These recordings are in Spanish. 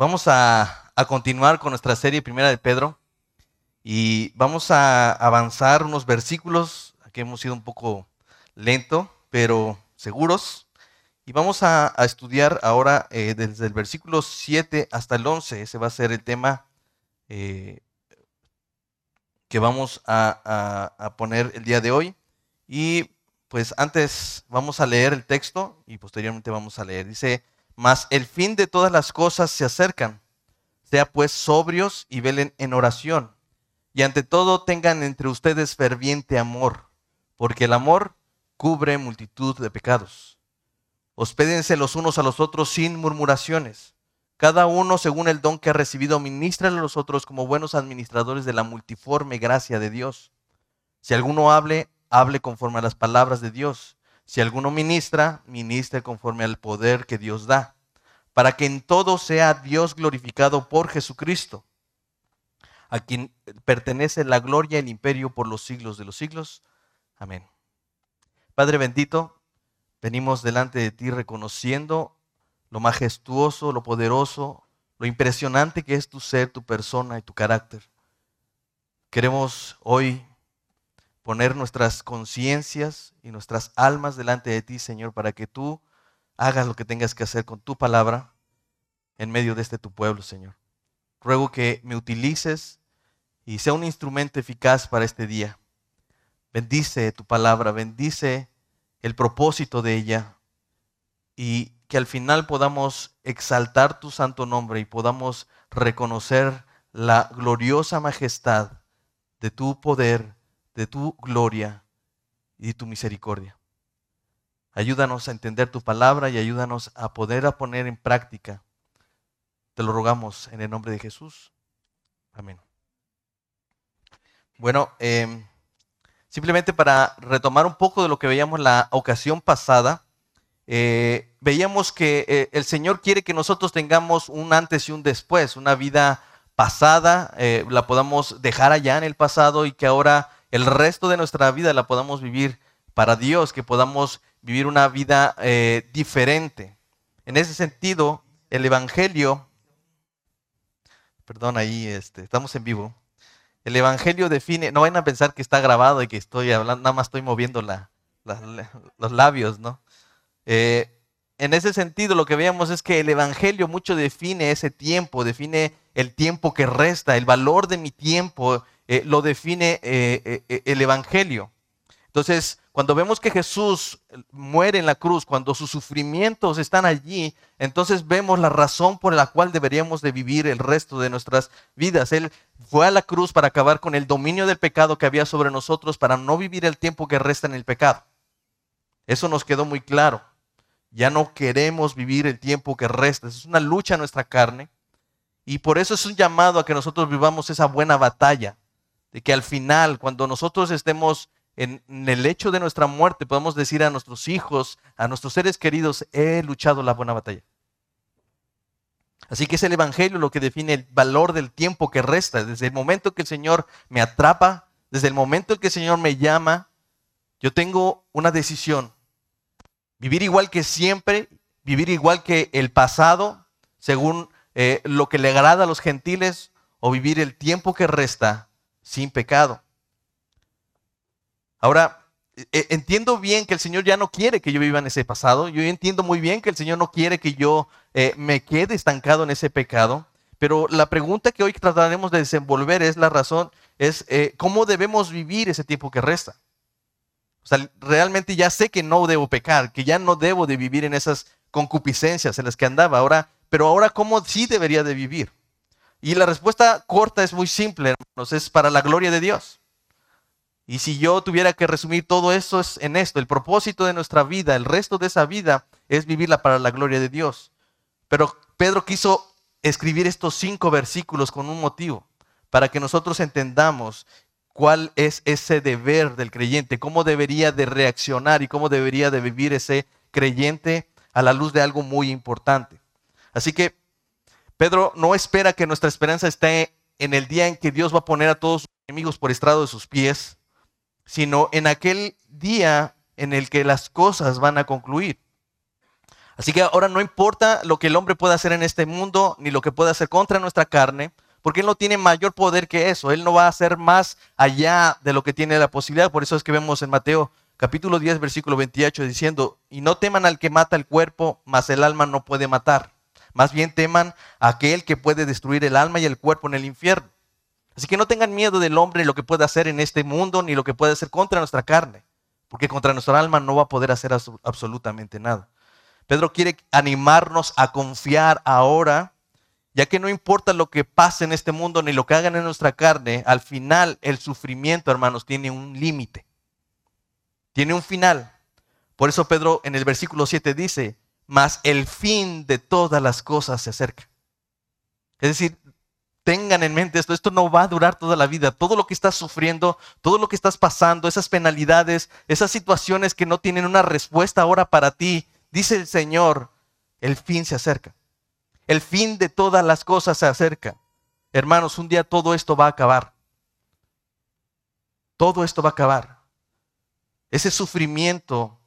vamos a, a, continuar con nuestra serie primera de Pedro y vamos a avanzar unos versículos. Aquí hemos sido un poco lento, pero seguros. Y vamos a, estudiar ahora eh, desde el versículo 7 hasta el 11. Ese va a ser el tema eh, que vamos a, a poner el día de hoy. Y pues antes vamos a leer el texto y posteriormente vamos a leer. Dice, mas el fin de todas las cosas se acercan. Sea pues sobrios y velen en oración. Y ante todo tengan entre ustedes ferviente amor, porque el amor cubre multitud de pecados. Hospédense los unos a los otros sin murmuraciones. Cada uno según el don que ha recibido, ministra a los otros como buenos administradores de la multiforme gracia de Dios. Si alguno hable, hable conforme a las palabras de Dios. Si alguno ministra, ministre conforme al poder que Dios da, para que en todo sea Dios glorificado por Jesucristo, a quien pertenece la gloria y el imperio por los siglos de los siglos. Amén. Padre bendito, venimos delante de ti reconociendo lo majestuoso, lo poderoso, lo impresionante que es tu ser, tu persona y tu carácter. Queremos hoy poner nuestras conciencias y nuestras almas delante de ti, Señor, para que tú hagas lo que tengas que hacer con tu palabra en medio de este tu pueblo, Señor. Ruego que me utilices y sea un instrumento eficaz para este día. Bendice tu palabra, bendice el propósito de ella y que al final podamos exaltar tu santo nombre y podamos reconocer la gloriosa majestad de tu poder de tu gloria y tu misericordia. Ayúdanos a entender tu palabra y ayúdanos a poder a poner en práctica. Te lo rogamos en el nombre de Jesús. Amén. Bueno, em, simplemente para retomar un poco de lo que veíamos la ocasión pasada, eh, veíamos que eh, el Señor quiere que nosotros tengamos un antes y un después, una vida pasada, eh, la podamos dejar allá en el pasado y que ahora el resto de nuestra vida la podamos vivir para Dios, que podamos vivir una vida eh, diferente. En ese sentido, el Evangelio, perdón, ahí este, estamos en vivo. El Evangelio define, no vayan a pensar que está grabado y que estoy hablando, nada más estoy moviendo la, los labios, ¿no? Eh, en ese sentido, lo que veamos es que el Evangelio mucho define ese tiempo, define el tiempo que resta, el valor de mi tiempo, eh, lo define eh, eh, el Evangelio. Entonces, cuando vemos que Jesús muere en la cruz, cuando sus sufrimientos están allí, entonces vemos la razón por la cual deberíamos de vivir el resto de nuestras vidas. Él fue a la cruz para acabar con el dominio del pecado que había sobre nosotros, para no vivir el tiempo que resta en el pecado. Eso nos quedó muy claro. Ya no queremos vivir el tiempo que resta. Es una lucha en nuestra carne. Y por eso es un llamado a que nosotros vivamos esa buena batalla de que al final, cuando nosotros estemos en, el hecho de nuestra muerte, podamos decir a nuestros hijos, a nuestros seres queridos, he luchado la buena batalla. Así que es el Evangelio lo que define el valor del tiempo que resta. Desde el momento que el Señor me atrapa, desde el momento en que el Señor me llama, yo tengo una decisión. Vivir igual que siempre, vivir igual que el pasado, según eh, lo que le agrada a los gentiles, o vivir el tiempo que resta sin pecado. Ahora, e, e, entiendo bien que el Señor ya no quiere que yo viva en ese pasado. Yo entiendo muy bien que el Señor no quiere que yo eh, me quede estancado en ese pecado. Pero la pregunta que hoy trataremos de desenvolver es la razón, es eh, cómo debemos vivir ese tiempo que resta. O sea, realmente ya sé que no debo pecar, que ya no debo de vivir en esas concupiscencias en las que andaba. Ahora, pero ahora cómo sí debería de vivir. Y la respuesta corta es muy simple, hermanos, es para la gloria de Dios. Y si yo tuviera que resumir todo eso es en esto, el propósito de nuestra vida, el resto de esa vida es vivirla para la gloria de Dios. Pero Pedro quiso escribir estos cinco versículos con un motivo, para que nosotros entendamos cuál es ese deber del creyente, cómo debería de reaccionar y cómo debería de vivir ese creyente a la luz de algo muy importante. Así que Pedro no espera que nuestra esperanza esté en el día en que Dios va a poner a todos sus enemigos por estrado de sus pies, sino en aquel día en el que las cosas van a concluir. Así que ahora no importa lo que el hombre pueda hacer en este mundo, ni lo que pueda hacer contra nuestra carne, porque Él no tiene mayor poder que eso. Él no va a hacer más allá de lo que tiene la posibilidad. Por eso es que vemos en Mateo capítulo 10, versículo 28, diciendo, y no teman al que mata el cuerpo, mas el alma no puede matar. Más bien teman a aquel que puede destruir el alma y el cuerpo en el infierno. Así que no tengan miedo del hombre, lo que puede hacer en este mundo, ni lo que puede hacer contra nuestra carne, porque contra nuestra alma no va a poder hacer absolutamente nada. Pedro quiere animarnos a confiar ahora, ya que no importa lo que pase en este mundo ni lo que hagan en nuestra carne, al final el sufrimiento, hermanos, tiene un límite. Tiene un final. Por eso Pedro en el versículo 7 dice, mas el fin de todas las cosas se acerca. Es decir, tengan en mente esto, esto no va a durar toda la vida. Todo lo que estás sufriendo, todo lo que estás pasando, esas penalidades, esas situaciones que no tienen una respuesta ahora para ti, dice el Señor, el fin se acerca. El fin de todas las cosas se acerca. Hermanos, un día todo esto va a acabar. Todo esto va a acabar. Ese sufrimiento,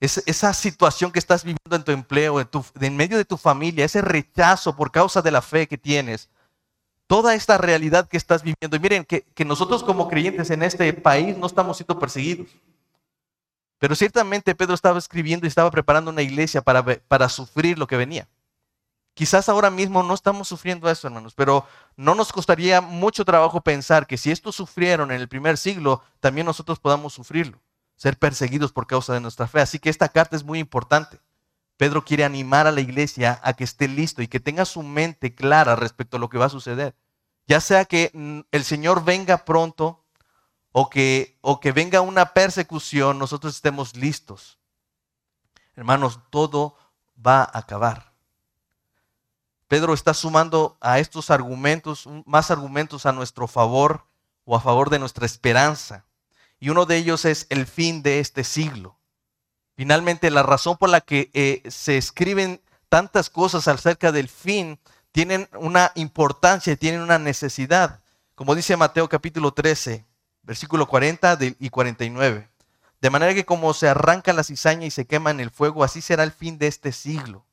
esa situación que estás viviendo en tu empleo, en, medio de tu familia, ese rechazo por causa de la fe que tienes, toda esta realidad que estás viviendo. Y miren que, nosotros como creyentes en este país no estamos siendo perseguidos. Pero ciertamente Pedro estaba escribiendo y estaba preparando una iglesia para, para sufrir lo que venía. Quizás ahora mismo no estamos sufriendo eso, hermanos, pero no nos costaría mucho trabajo pensar que si estos sufrieron en el primer siglo, también nosotros podamos sufrirlo, ser perseguidos por causa de nuestra fe. Así que esta carta es muy importante. Pedro quiere animar a la iglesia a que esté listo y que tenga su mente clara respecto a lo que va a suceder. Ya sea que mm, el Señor venga pronto o que, o que venga una persecución, nosotros estemos listos. Hermanos, todo va a acabar. Pedro está sumando a estos argumentos, más argumentos a nuestro favor o a favor de nuestra esperanza. Y uno de ellos es el fin de este siglo. Finalmente, la razón por la que eh, se escriben tantas cosas acerca del fin tienen una importancia, tienen una necesidad. Como dice Mateo capítulo 13, versículo 40 y 49. De manera que como se arranca la cizaña y se quema en el fuego, así será el fin de este siglo.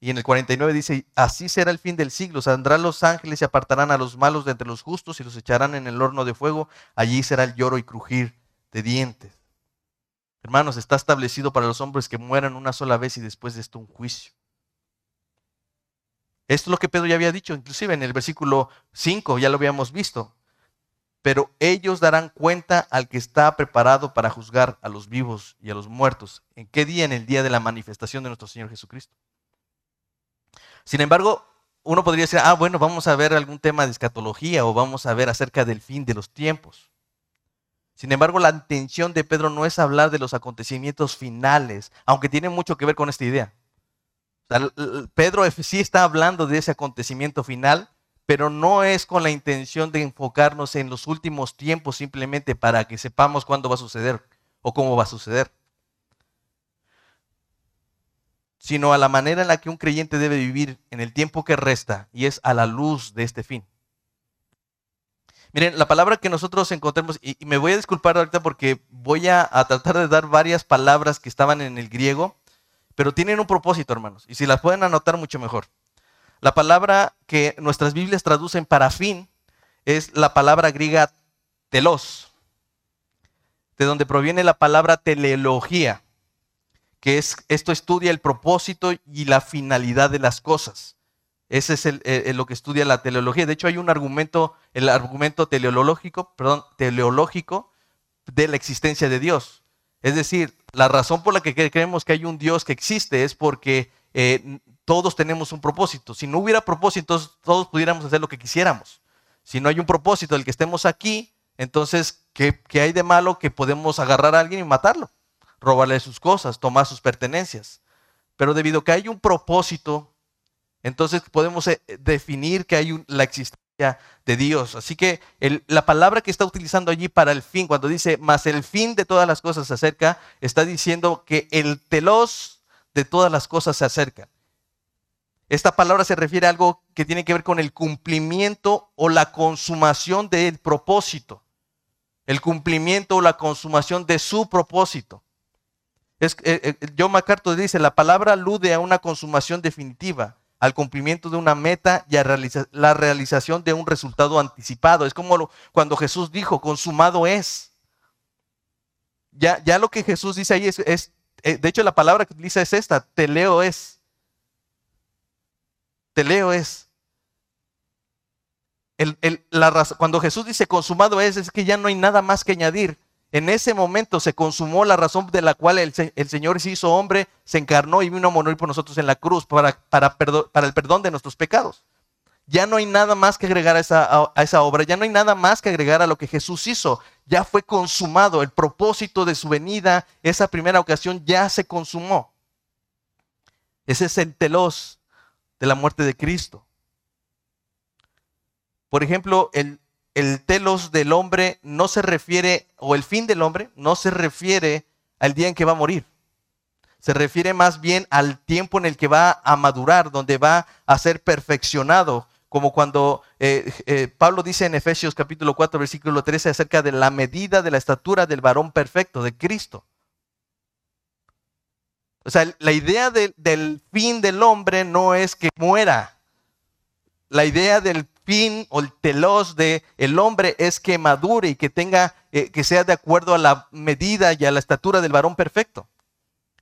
Y en el 49 dice, así será el fin del siglo. Saldrán los ángeles y apartarán a los malos de entre los justos y los echarán en el horno de fuego. Allí será el lloro y crujir de dientes. Hermanos, está establecido para los hombres que mueran una sola vez y después de esto un juicio. Esto es lo que Pedro ya había dicho, inclusive en el versículo 5, ya lo habíamos visto pero ellos darán cuenta al que está preparado para juzgar a los vivos y a los muertos. ¿En qué día? En el día de la manifestación de nuestro Señor Jesucristo. Sin embargo, uno podría decir, ah, bueno, vamos a ver algún tema de escatología o vamos a ver acerca del fin de los tiempos. Sin embargo, la intención de Pedro no es hablar de los acontecimientos finales, aunque tiene mucho que ver con esta idea. Pedro sí está hablando de ese acontecimiento final, pero no es con la intención de enfocarnos en los últimos tiempos simplemente para que sepamos cuándo va a suceder o cómo va a suceder, sino a la manera en la que un creyente debe vivir en el tiempo que resta y es a la luz de este fin. Miren, la palabra que nosotros encontramos, y, me voy a disculpar ahorita porque voy a, a tratar de dar varias palabras que estaban en el griego, pero tienen un propósito, hermanos, y si las pueden anotar mucho mejor. La palabra que nuestras Biblias traducen para fin es la palabra griega telos, de donde proviene la palabra teleología, que es esto estudia el propósito y la finalidad de las cosas. Ese es el, lo que estudia la teleología. De hecho, hay un argumento, el argumento teleológico, perdón, teleológico de la existencia de Dios. Es decir, la razón por la que creemos que hay un Dios que existe es porque eh, todos tenemos un propósito. Si no hubiera propósitos, todos pudiéramos hacer lo que quisiéramos. Si no hay un propósito del que estemos aquí, entonces, ¿qué, hay de malo que podemos agarrar a alguien y matarlo? Robarle sus cosas, tomar sus pertenencias. Pero debido a que hay un propósito, entonces podemos eh, definir que hay la existencia de Dios. Así que la palabra que está utilizando allí para el fin, cuando dice, más el fin de todas las cosas se acerca, está diciendo que el telos de todas las cosas se acerca. Esta palabra se refiere a algo que tiene que ver con el cumplimiento o la consumación del propósito. El cumplimiento o la consumación de su propósito. Es, eh, eh, John MacArthur dice, la palabra alude a una consumación definitiva, al cumplimiento de una meta y a la realización de un resultado anticipado. Es como cuando Jesús dijo, consumado es. Ya, ya lo que Jesús dice ahí es, eh, de hecho la palabra que utiliza es esta, teleo es. Es. El, el, la, cuando Jesús dice consumado es, es que ya no hay nada más que añadir. En ese momento se consumó la razón de la cual el, Señor se hizo hombre, se encarnó y vino a morir por nosotros en la cruz para, para, para el perdón de nuestros pecados. Ya no hay nada más que agregar a esa, a esa, obra, ya no hay nada más que agregar a lo que Jesús hizo. Ya fue consumado, el propósito de su venida, esa primera ocasión ya se consumó. Ese es el telos de la muerte de Cristo. Por ejemplo, el, el telos del hombre no se refiere, o el fin del hombre, no se refiere al día en que va a morir. Se refiere más bien al tiempo en el que va a madurar, donde va a ser perfeccionado, como cuando eh, eh, Pablo dice en Efesios capítulo 4, versículo 13, acerca de la medida de la estatura del varón perfecto, de Cristo. O sea, la idea del fin del hombre no es que muera. La idea del fin o el telos de el hombre es que madure y que tenga, eh, que sea de acuerdo a la medida y a la estatura del varón perfecto.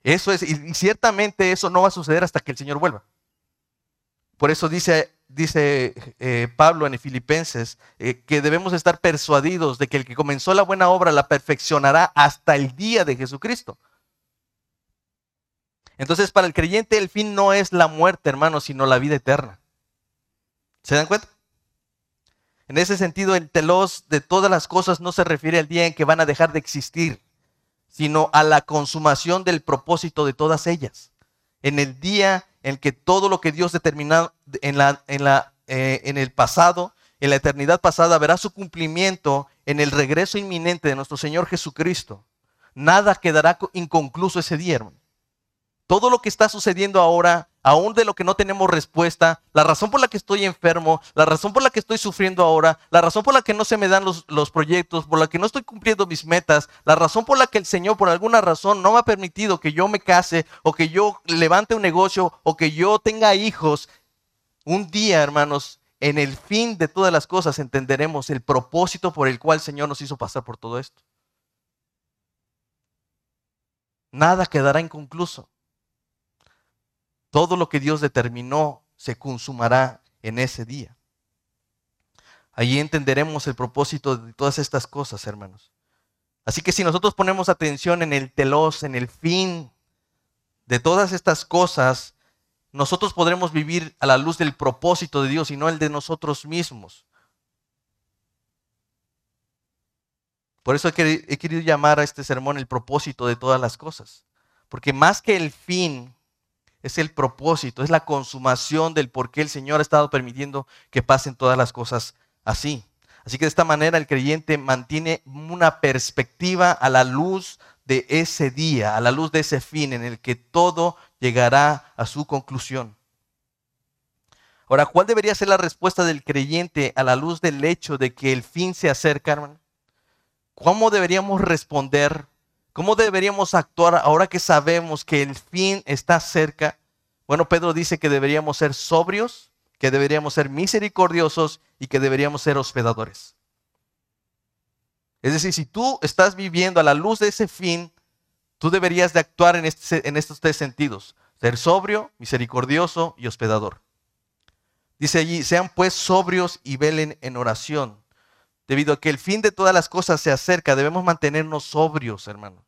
Eso es, y, ciertamente eso no va a suceder hasta que el Señor vuelva. Por eso dice, dice eh, Pablo en Filipenses eh, que debemos estar persuadidos de que el que comenzó la buena obra la perfeccionará hasta el día de Jesucristo. Entonces, para el creyente el fin no es la muerte, hermano, sino la vida eterna. ¿Se dan cuenta? En ese sentido, el telos de todas las cosas no se refiere al día en que van a dejar de existir, sino a la consumación del propósito de todas ellas. En el día en que todo lo que Dios determinó en, la, eh, el pasado, en la eternidad pasada, verá su cumplimiento en el regreso inminente de nuestro Señor Jesucristo. Nada quedará inconcluso ese día. Todo lo que está sucediendo ahora aún de lo que no tenemos respuesta, la razón por la que estoy enfermo, la razón por la que estoy sufriendo ahora, la razón por la que no se me dan los, los, proyectos, por la que no estoy cumpliendo mis metas, la razón por la que el Señor por alguna razón no me ha permitido que yo me case o que yo levante un negocio o que yo tenga hijos. Un día, hermanos, en el fin de todas las cosas entenderemos el propósito por el cual el Señor nos hizo pasar por todo esto. Nada quedará inconcluso. Todo lo que Dios determinó se consumará en ese día. Allí entenderemos el propósito de todas estas cosas, hermanos. Así que si nosotros ponemos atención en el telos, en el fin de todas estas cosas, nosotros podremos vivir a la luz del propósito de Dios y no el de nosotros mismos. Por eso he querido llamar a este sermón el propósito de todas las cosas. Porque más que el fin, es el propósito, es la consumación del por qué el Señor ha estado permitiendo que pasen todas las cosas así. Así que de esta manera el creyente mantiene una perspectiva a la luz de ese día, a la luz de ese fin en el que todo llegará a su conclusión. Ahora, ¿cuál debería ser la respuesta del creyente a la luz del hecho de que el fin se acerca, hermano? ¿Cómo deberíamos responder ¿Cómo deberíamos actuar ahora que sabemos que el fin está cerca? Bueno, Pedro dice que deberíamos ser sobrios, que deberíamos ser misericordiosos y que deberíamos ser hospedadores. Es decir, si tú estás viviendo a la luz de ese fin, tú deberías de actuar en, este, en estos tres sentidos. Ser sobrio, misericordioso y hospedador. Dice allí, sean pues sobrios y velen en oración. Debido a que el fin de todas las cosas se acerca, debemos mantenernos sobrios, hermano.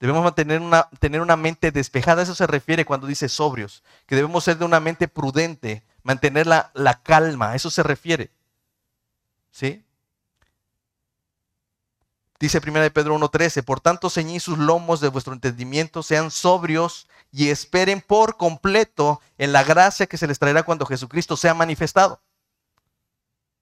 Debemos mantener una, tener una mente despejada. Eso se refiere cuando dice sobrios. Que debemos ser de una mente prudente, mantener la, calma. Eso se refiere. ¿Sí? Dice 1 Pedro 1.13, por tanto ceñid sus lomos de vuestro entendimiento, sean sobrios y esperen por completo en la gracia que se les traerá cuando Jesucristo sea manifestado.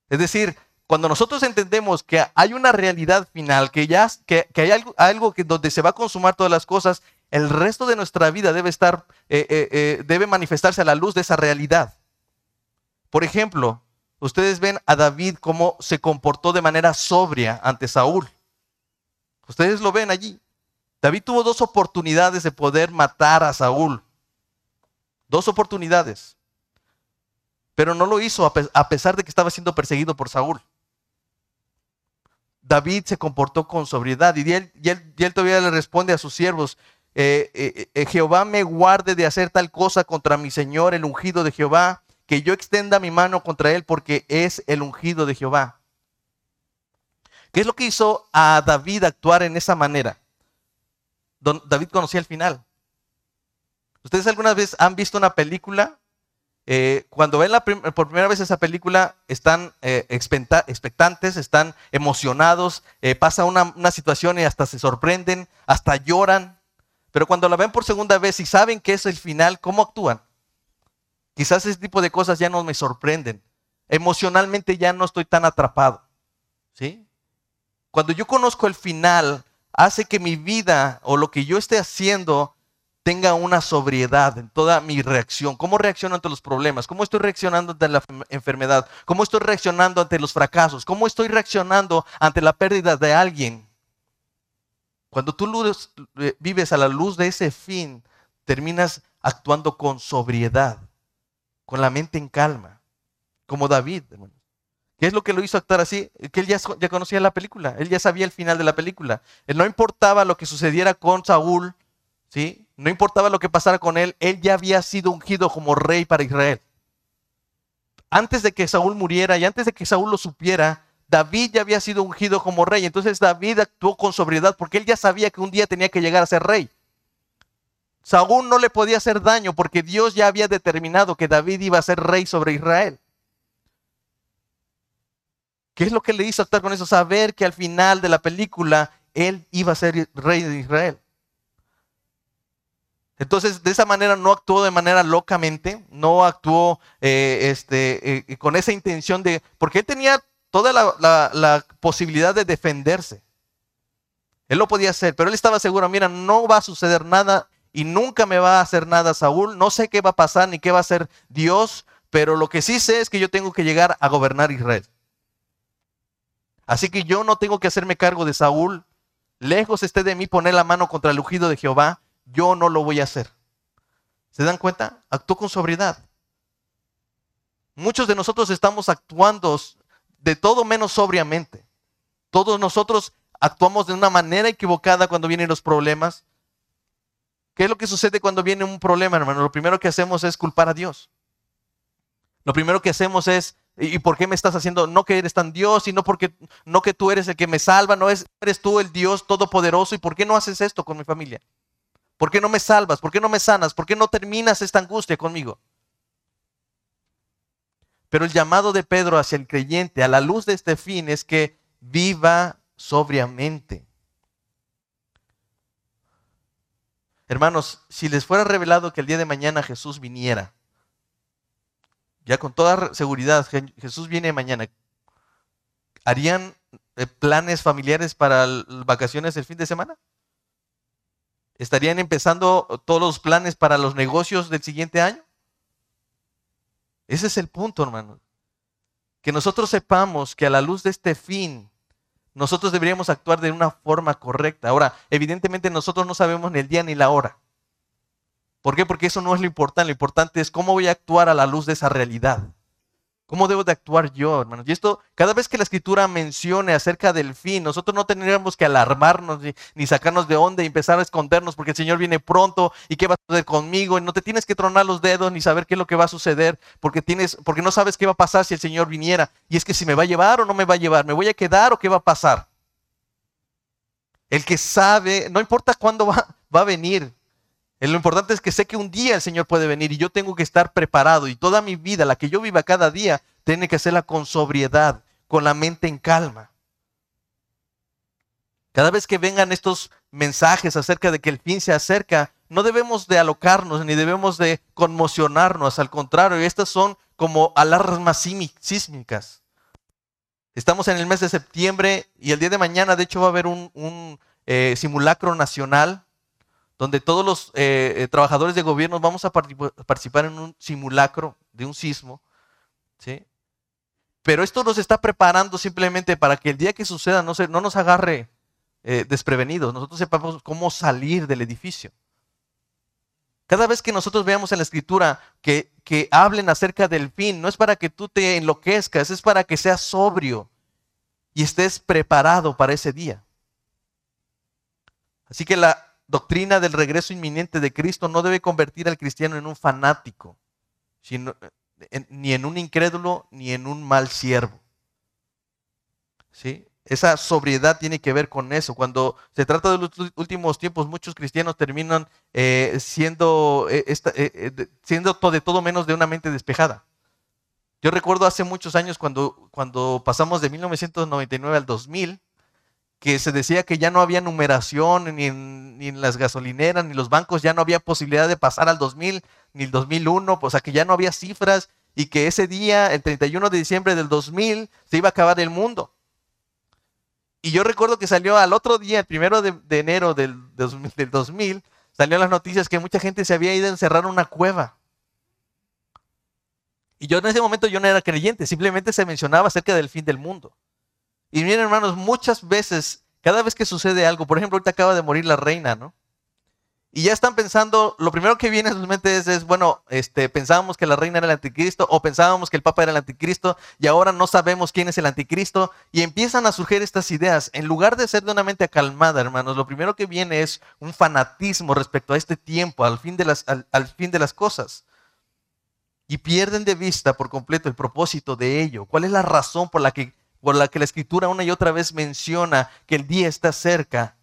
Es decir, cuando nosotros entendemos que hay una realidad final, que ya que, hay algo, algo, que donde se va a consumar todas las cosas, el resto de nuestra vida debe estar, eh, eh, eh, debe manifestarse a la luz de esa realidad. Por ejemplo, ustedes ven a David cómo se comportó de manera sobria ante Saúl. Ustedes lo ven allí. David tuvo dos oportunidades de poder matar a Saúl. Dos oportunidades. Pero no lo hizo a pesar de que estaba siendo perseguido por Saúl. David se comportó con sobriedad y él, todavía le responde a sus siervos, eh, eh, eh, Jehová me guarde de hacer tal cosa contra mi Señor, el ungido de Jehová, que yo extienda mi mano contra él porque es el ungido de Jehová. ¿Qué es lo que hizo a David actuar en esa manera? David conocía el final. ¿Ustedes alguna vez han visto una película? Eh, cuando ven por primera vez esa película, están eh, expectantes, están emocionados, eh, pasa una, una situación y hasta se sorprenden, hasta lloran. Pero cuando la ven por segunda vez y saben que es el final, ¿cómo actúan? Quizás ese tipo de cosas ya no me sorprenden. Emocionalmente ya no estoy tan atrapado. ¿Sí? Cuando yo conozco el final, hace que mi vida o lo que yo esté haciendo tenga una sobriedad en toda mi reacción. ¿Cómo reacciono ante los problemas? ¿Cómo estoy reaccionando ante la enfermedad? ¿Cómo estoy reaccionando ante los fracasos? ¿Cómo estoy reaccionando ante la pérdida de alguien? Cuando tú eh, vives a la luz de ese fin, terminas actuando con sobriedad, con la mente en calma, como David. ¿Qué es lo que lo hizo actuar así? Que él ya, ya conocía la película, él ya sabía el final de la película. Él no importaba lo que sucediera con Saúl, ¿sí? No importaba lo que pasara con él, él ya había sido ungido como rey para Israel. Antes de que Saúl muriera y antes de que Saúl lo supiera, David ya había sido ungido como rey. Entonces David actuó con sobriedad porque él ya sabía que un día tenía que llegar a ser rey. Saúl no le podía hacer daño porque Dios ya había determinado que David iba a ser rey sobre Israel. ¿Qué es lo que le hizo actuar con eso? Saber que al final de la película él iba a ser rey de Israel. Entonces, de esa manera no actuó de manera locamente, no actuó eh, este, eh, con esa intención de, porque él tenía toda la, la, posibilidad de defenderse. Él lo podía hacer, pero él estaba seguro, mira, no va a suceder nada y nunca me va a hacer nada Saúl, no sé qué va a pasar ni qué va a hacer Dios, pero lo que sí sé es que yo tengo que llegar a gobernar Israel. Así que yo no tengo que hacerme cargo de Saúl. Lejos esté de mí poner la mano contra el ungido de Jehová. Yo no lo voy a hacer. ¿Se dan cuenta? Actuó con sobriedad. Muchos de nosotros estamos actuando de todo menos sobriamente. Todos nosotros actuamos de una manera equivocada cuando vienen los problemas. ¿Qué es lo que sucede cuando viene un problema, hermano? Lo primero que hacemos es culpar a Dios. Lo primero que hacemos es ¿Y por qué me estás haciendo? No que eres tan Dios, sino porque no que tú eres el que me salva, no es, eres tú el Dios todopoderoso. ¿Y por qué no haces esto con mi familia? ¿Por qué no me salvas? ¿Por qué no me sanas? ¿Por qué no terminas esta angustia conmigo? Pero el llamado de Pedro hacia el creyente a la luz de este fin es que viva sobriamente. Hermanos, si les fuera revelado que el día de mañana Jesús viniera, ya con toda seguridad, Jesús viene mañana. ¿Harían eh, planes familiares para vacaciones el fin de semana? ¿Estarían empezando todos los planes para los negocios del siguiente año? Ese es el punto, hermano. Que nosotros sepamos que a la luz de este fin, nosotros deberíamos actuar de una forma correcta. Ahora, evidentemente nosotros no sabemos ni el día ni la hora. ¿Por qué? Porque eso no es lo importante. Lo importante es cómo voy a actuar a la luz de esa realidad. ¿Cómo debo de actuar yo, hermanos? Y esto, cada vez que la escritura mencione acerca del fin, nosotros no tendríamos que alarmarnos ni, sacarnos de onda y empezar a escondernos porque el Señor viene pronto y qué va a suceder conmigo. Y no te tienes que tronar los dedos ni saber qué es lo que va a suceder porque, tienes, porque no sabes qué va a pasar si el Señor viniera. Y es que si me va a llevar o no me va a llevar, me voy a quedar o qué va a pasar. El que sabe, no importa cuándo va, va a venir, lo importante es que sé que un día el Señor puede venir y yo tengo que estar preparado y toda mi vida, la que yo viva cada día, tiene que hacerla con sobriedad, con la mente en calma. Cada vez que vengan estos mensajes acerca de que el fin se acerca, no debemos de alocarnos ni debemos de conmocionarnos, al contrario, estas son como alarmas sísmicas. Estamos en el mes de septiembre y el día de mañana, de hecho, va a haber un, eh, simulacro nacional donde todos los eh, eh, trabajadores de gobierno vamos a participar en un simulacro de un sismo. ¿sí? Pero esto nos está preparando simplemente para que el día que suceda no, nos agarre eh, desprevenidos, nosotros sepamos cómo salir del edificio. Cada vez que nosotros veamos en la escritura que, que hablen acerca del fin, no es para que tú te enloquezcas, es para que seas sobrio y estés preparado para ese día. Así que la doctrina del regreso inminente de Cristo no debe convertir al cristiano en un fanático, sino, ni en un incrédulo, ni en un mal siervo. ¿Sí? Esa sobriedad tiene que ver con eso. Cuando se trata de los últimos tiempos, muchos cristianos terminan eh, siendo, eh, eh, siendo de todo menos de una mente despejada. Yo recuerdo hace muchos años cuando, cuando pasamos de 1999 al 2000, que se decía que ya no había numeración ni en, las gasolineras, ni los bancos, ya no había posibilidad de pasar al 2000, ni el 2001, o sea que ya no había cifras y que ese día, el 31 de diciembre del 2000, se iba a acabar el mundo. Y yo recuerdo que salió al otro día, el primero de, enero del, del 2000, salió las noticias que mucha gente se había ido a encerrar en una cueva. Y yo en ese momento yo no era creyente, simplemente se mencionaba acerca del fin del mundo. Y miren hermanos, muchas veces, cada vez que sucede algo, por ejemplo, ahorita acaba de morir la reina, ¿no? Y ya están pensando, lo primero que viene a sus mentes es, bueno, este, pensábamos que la reina era el anticristo o pensábamos que el papa era el anticristo y ahora no sabemos quién es el anticristo y empiezan a surgir estas ideas. En lugar de ser de una mente acalmada, hermanos, lo primero que viene es un fanatismo respecto a este tiempo, al fin de las, al fin de las cosas. Y pierden de vista por completo el propósito de ello. ¿Cuál es la razón por la que, por la, que la escritura una y otra vez menciona que el día está cerca?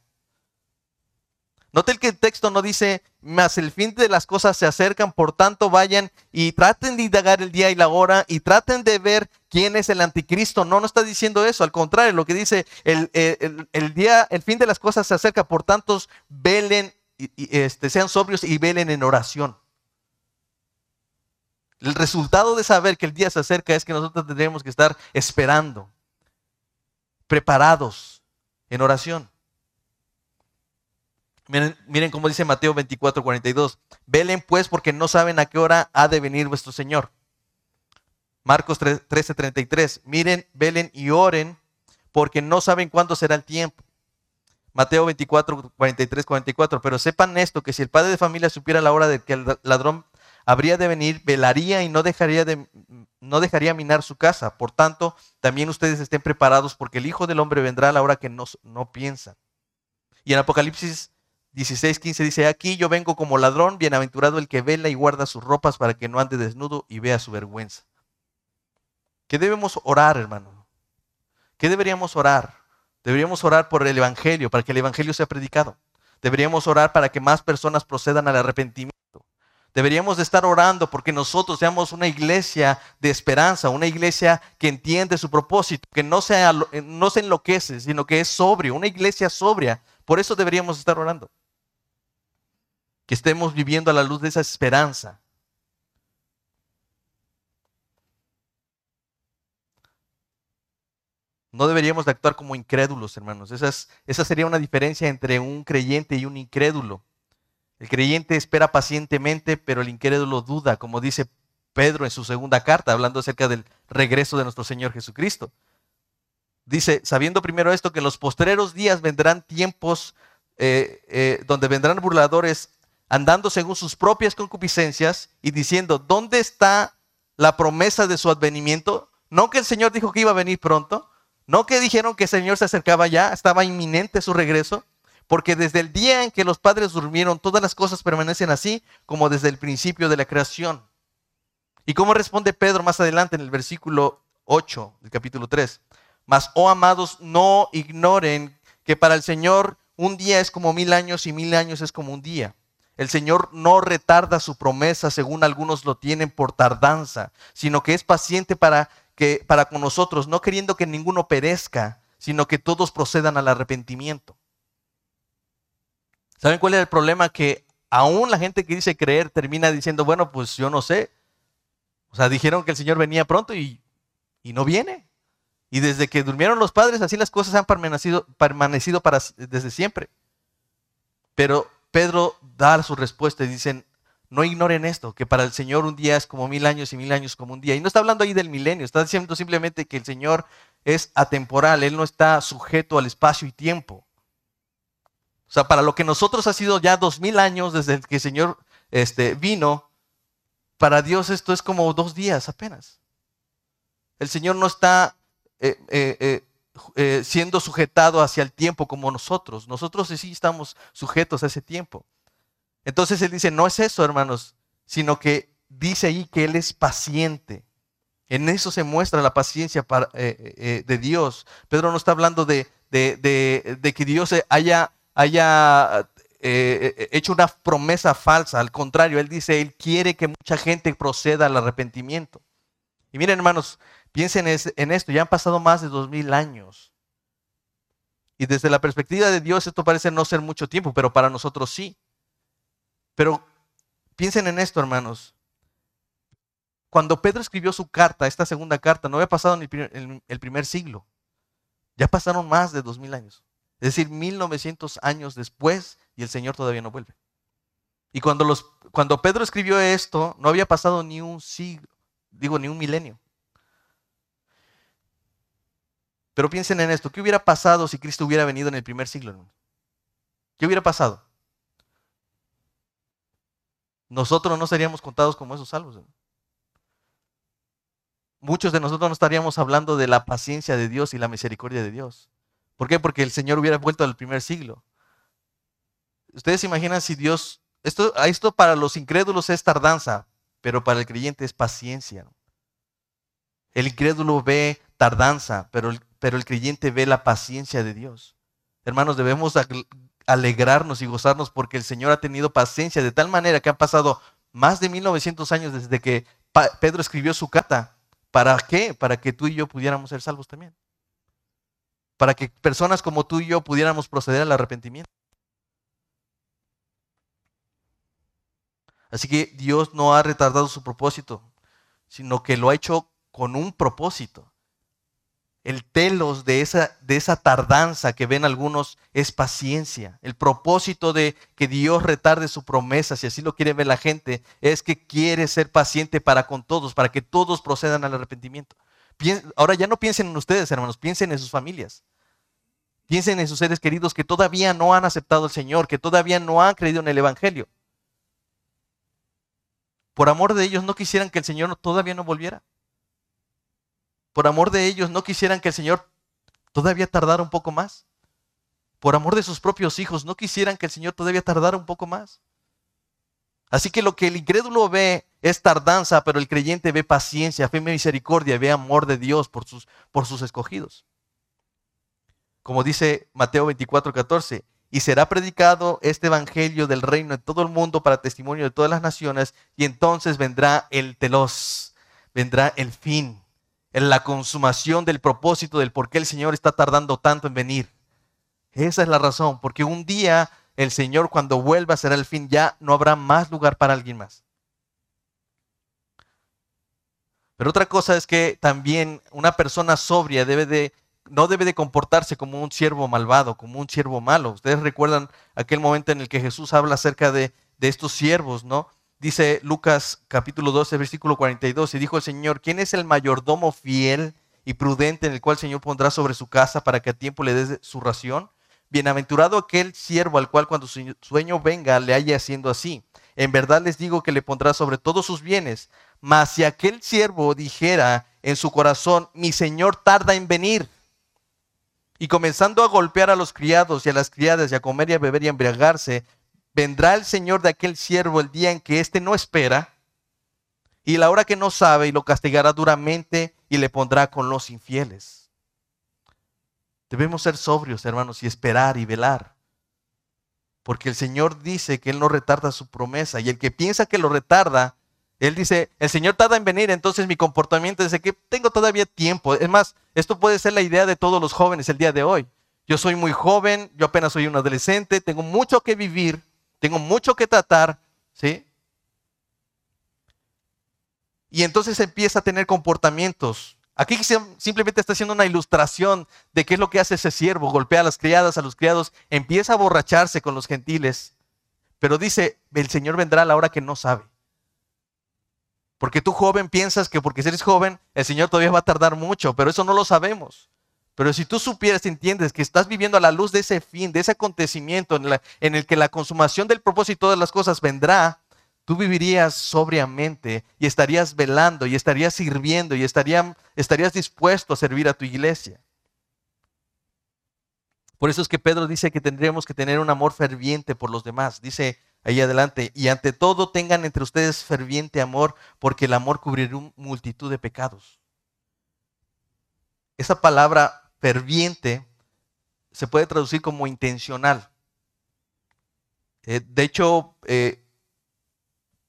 Note que el texto no dice, más el fin de las cosas se acercan, por tanto vayan y traten de indagar el día y la hora y traten de ver quién es el anticristo. No, no está diciendo eso, al contrario, lo que dice, el, el, día, el fin de las cosas se acerca, por tanto velen, y, este, sean sobrios y velen en oración. El resultado de saber que el día se acerca es que nosotros tendremos que estar esperando, preparados en oración. Miren, cómo dice Mateo 24, 42. Velen pues porque no saben a qué hora ha de venir vuestro Señor. Marcos 13, 33. Miren, velen y oren porque no saben cuándo será el tiempo. Mateo 24, 43, 44. Pero sepan esto, que si el padre de familia supiera la hora de que el ladrón habría de venir, velaría y no dejaría, de, no dejaría minar su casa. Por tanto, también ustedes estén preparados porque el Hijo del Hombre vendrá a la hora que no, no piensan. Y en Apocalipsis 16, 15 dice, aquí yo vengo como ladrón, bienaventurado el que vela y guarda sus ropas para que no ande desnudo y vea su vergüenza. ¿Qué debemos orar, hermano? ¿Qué deberíamos orar? Deberíamos orar por el Evangelio, para que el Evangelio sea predicado. Deberíamos orar para que más personas procedan al arrepentimiento. Deberíamos de estar orando porque nosotros seamos una iglesia de esperanza, una iglesia que entiende su propósito, que no, sea, no se enloquece, sino que es sobrio, una iglesia sobria. Por eso deberíamos estar orando que estemos viviendo a la luz de esa esperanza. No deberíamos de actuar como incrédulos, hermanos. Esa, esa sería una diferencia entre un creyente y un incrédulo. El creyente espera pacientemente, pero el incrédulo duda, como dice Pedro en su segunda carta, hablando acerca del regreso de nuestro Señor Jesucristo. Dice, sabiendo primero esto, que en los postreros días vendrán tiempos eh, eh, donde vendrán burladores andando según sus propias concupiscencias y diciendo, ¿dónde está la promesa de su advenimiento? No que el Señor dijo que iba a venir pronto, no que dijeron que el Señor se acercaba ya, estaba inminente su regreso, porque desde el día en que los padres durmieron, todas las cosas permanecen así como desde el principio de la creación. ¿Y cómo responde Pedro más adelante en el versículo 8 del capítulo 3? Mas, oh amados, no ignoren que para el Señor un día es como mil años y mil años es como un día. El Señor no retarda su promesa según algunos lo tienen por tardanza, sino que es paciente para, que, para con nosotros, no queriendo que ninguno perezca, sino que todos procedan al arrepentimiento. ¿Saben cuál es el problema? Que aún la gente que dice creer termina diciendo, bueno, pues yo no sé. O sea, dijeron que el Señor venía pronto y, y no viene. Y desde que durmieron los padres, así las cosas han permanecido, permanecido desde siempre. Pero Pedro da su respuesta y dicen, no ignoren esto, que para el Señor un día es como mil años y mil años como un día. Y no está hablando ahí del milenio, está diciendo simplemente que el Señor es atemporal, Él no está sujeto al espacio y tiempo. O sea, para lo que nosotros ha sido ya dos mil años desde que el Señor este, vino, para Dios esto es como dos días apenas. El Señor no está eh, eh, eh, siendo sujetado hacia el tiempo como nosotros. Nosotros sí estamos sujetos a ese tiempo. Entonces Él dice, no es eso, hermanos, sino que dice ahí que Él es paciente. En eso se muestra la paciencia de Dios. Pedro no está hablando de, de que Dios haya, haya hecho una promesa falsa. Al contrario, Él dice, Él quiere que mucha gente proceda al arrepentimiento. Y miren, hermanos, Piensen en esto, ya han pasado más de dos mil años. Y desde la perspectiva de Dios esto parece no ser mucho tiempo, pero para nosotros sí. Pero piensen en esto, hermanos. Cuando Pedro escribió su carta, esta segunda carta, no había pasado en el primer, siglo. Ya pasaron más de dos mil años. Es decir, 1900 años después y el Señor todavía no vuelve. Y cuando, los, cuando Pedro escribió esto, no había pasado ni un siglo, digo, ni un milenio. Pero piensen en esto, ¿qué hubiera pasado si Cristo hubiera venido en el primer siglo? ¿Qué hubiera pasado? Nosotros no seríamos contados como esos salvos. Muchos de nosotros no estaríamos hablando de la paciencia de Dios y la misericordia de Dios. ¿Por qué? Porque el Señor hubiera vuelto al primer siglo. Ustedes imaginan si Dios, esto, esto para los incrédulos es tardanza, pero para el creyente es paciencia. El incrédulo ve tardanza, pero el, pero el creyente ve la paciencia de Dios. Hermanos, debemos alegrarnos y gozarnos porque el Señor ha tenido paciencia de tal manera que han pasado más de 1900 años desde que Pedro escribió su carta. ¿Para qué? Para que tú y yo pudiéramos ser salvos también. Para que personas como tú y yo pudiéramos proceder al arrepentimiento. Así que Dios no ha retardado su propósito, sino que lo ha hecho con un propósito. El telos de esa, de esa tardanza que ven algunos es paciencia. El propósito de que Dios retarde su promesa, si así lo quiere ver la gente, es que quiere ser paciente para con todos, para que todos procedan al arrepentimiento. Ahora ya no piensen en ustedes, hermanos, piensen en sus familias. Piensen en sus seres queridos que todavía no han aceptado al Señor, que todavía no han creído en el Evangelio. Por amor de ellos no quisieran que el Señor todavía no volviera por amor de ellos, no quisieran que el Señor todavía tardara un poco más. Por amor de sus propios hijos, no quisieran que el Señor todavía tardara un poco más. Así que lo que el incrédulo ve es tardanza, pero el creyente ve paciencia, fe misericordia, ve amor de Dios por sus, por sus escogidos. Como dice Mateo 24, 14, y será predicado este evangelio del reino en todo el mundo para testimonio de todas las naciones, y entonces vendrá el telos, vendrá el fin en la consumación del propósito del por qué el Señor está tardando tanto en venir. Esa es la razón, porque un día el Señor cuando vuelva será el fin, ya no habrá más lugar para alguien más. Pero otra cosa es que también una persona sobria no debe de comportarse como un siervo malvado, como un siervo malo. Ustedes recuerdan aquel momento en el que Jesús habla acerca de, estos siervos, ¿no? Dice Lucas capítulo 12, versículo 42, y dijo el Señor, ¿quién es el mayordomo fiel y prudente en el cual el Señor pondrá sobre su casa para que a tiempo le dé su ración? Bienaventurado aquel siervo al cual cuando su sueño venga le haya haciendo así. En verdad les digo que le pondrá sobre todos sus bienes. Mas si aquel siervo dijera en su corazón, mi Señor tarda en venir, y comenzando a golpear a los criados y a las criadas y a comer y a beber y a embriagarse, vendrá el Señor de aquel siervo el día en que éste no espera y la hora que no sabe y lo castigará duramente y le pondrá con los infieles. Debemos ser sobrios, hermanos, y esperar y velar. Porque el Señor dice que Él no retarda su promesa y el que piensa que lo retarda, Él dice, el Señor tarda en venir, entonces mi comportamiento de que tengo todavía tiempo. Es más, esto puede ser la idea de todos los jóvenes el día de hoy. Yo soy muy joven, yo apenas soy un adolescente, tengo mucho que vivir tengo mucho que tratar, ¿sí? Y entonces empieza a tener comportamientos. Aquí simplemente está haciendo una ilustración de qué es lo que hace ese siervo. Golpea a las criadas, a los criados, empieza a borracharse con los gentiles. Pero dice, el Señor vendrá a la hora que no sabe. Porque tú joven piensas que porque eres joven, el Señor todavía va a tardar mucho, pero eso no lo sabemos. Pero si tú supieras, entiendes que estás viviendo a la luz de ese fin, de ese acontecimiento en, el que la consumación del propósito de las cosas vendrá, tú vivirías sobriamente y estarías velando y estarías sirviendo y estarías dispuesto a servir a tu iglesia. Por eso es que Pedro dice que tendríamos que tener un amor ferviente por los demás. Dice ahí adelante, y ante todo tengan entre ustedes ferviente amor, porque el amor cubrirá multitud de pecados. Esa palabra ferviente se puede traducir como intencional. Eh, de hecho, eh,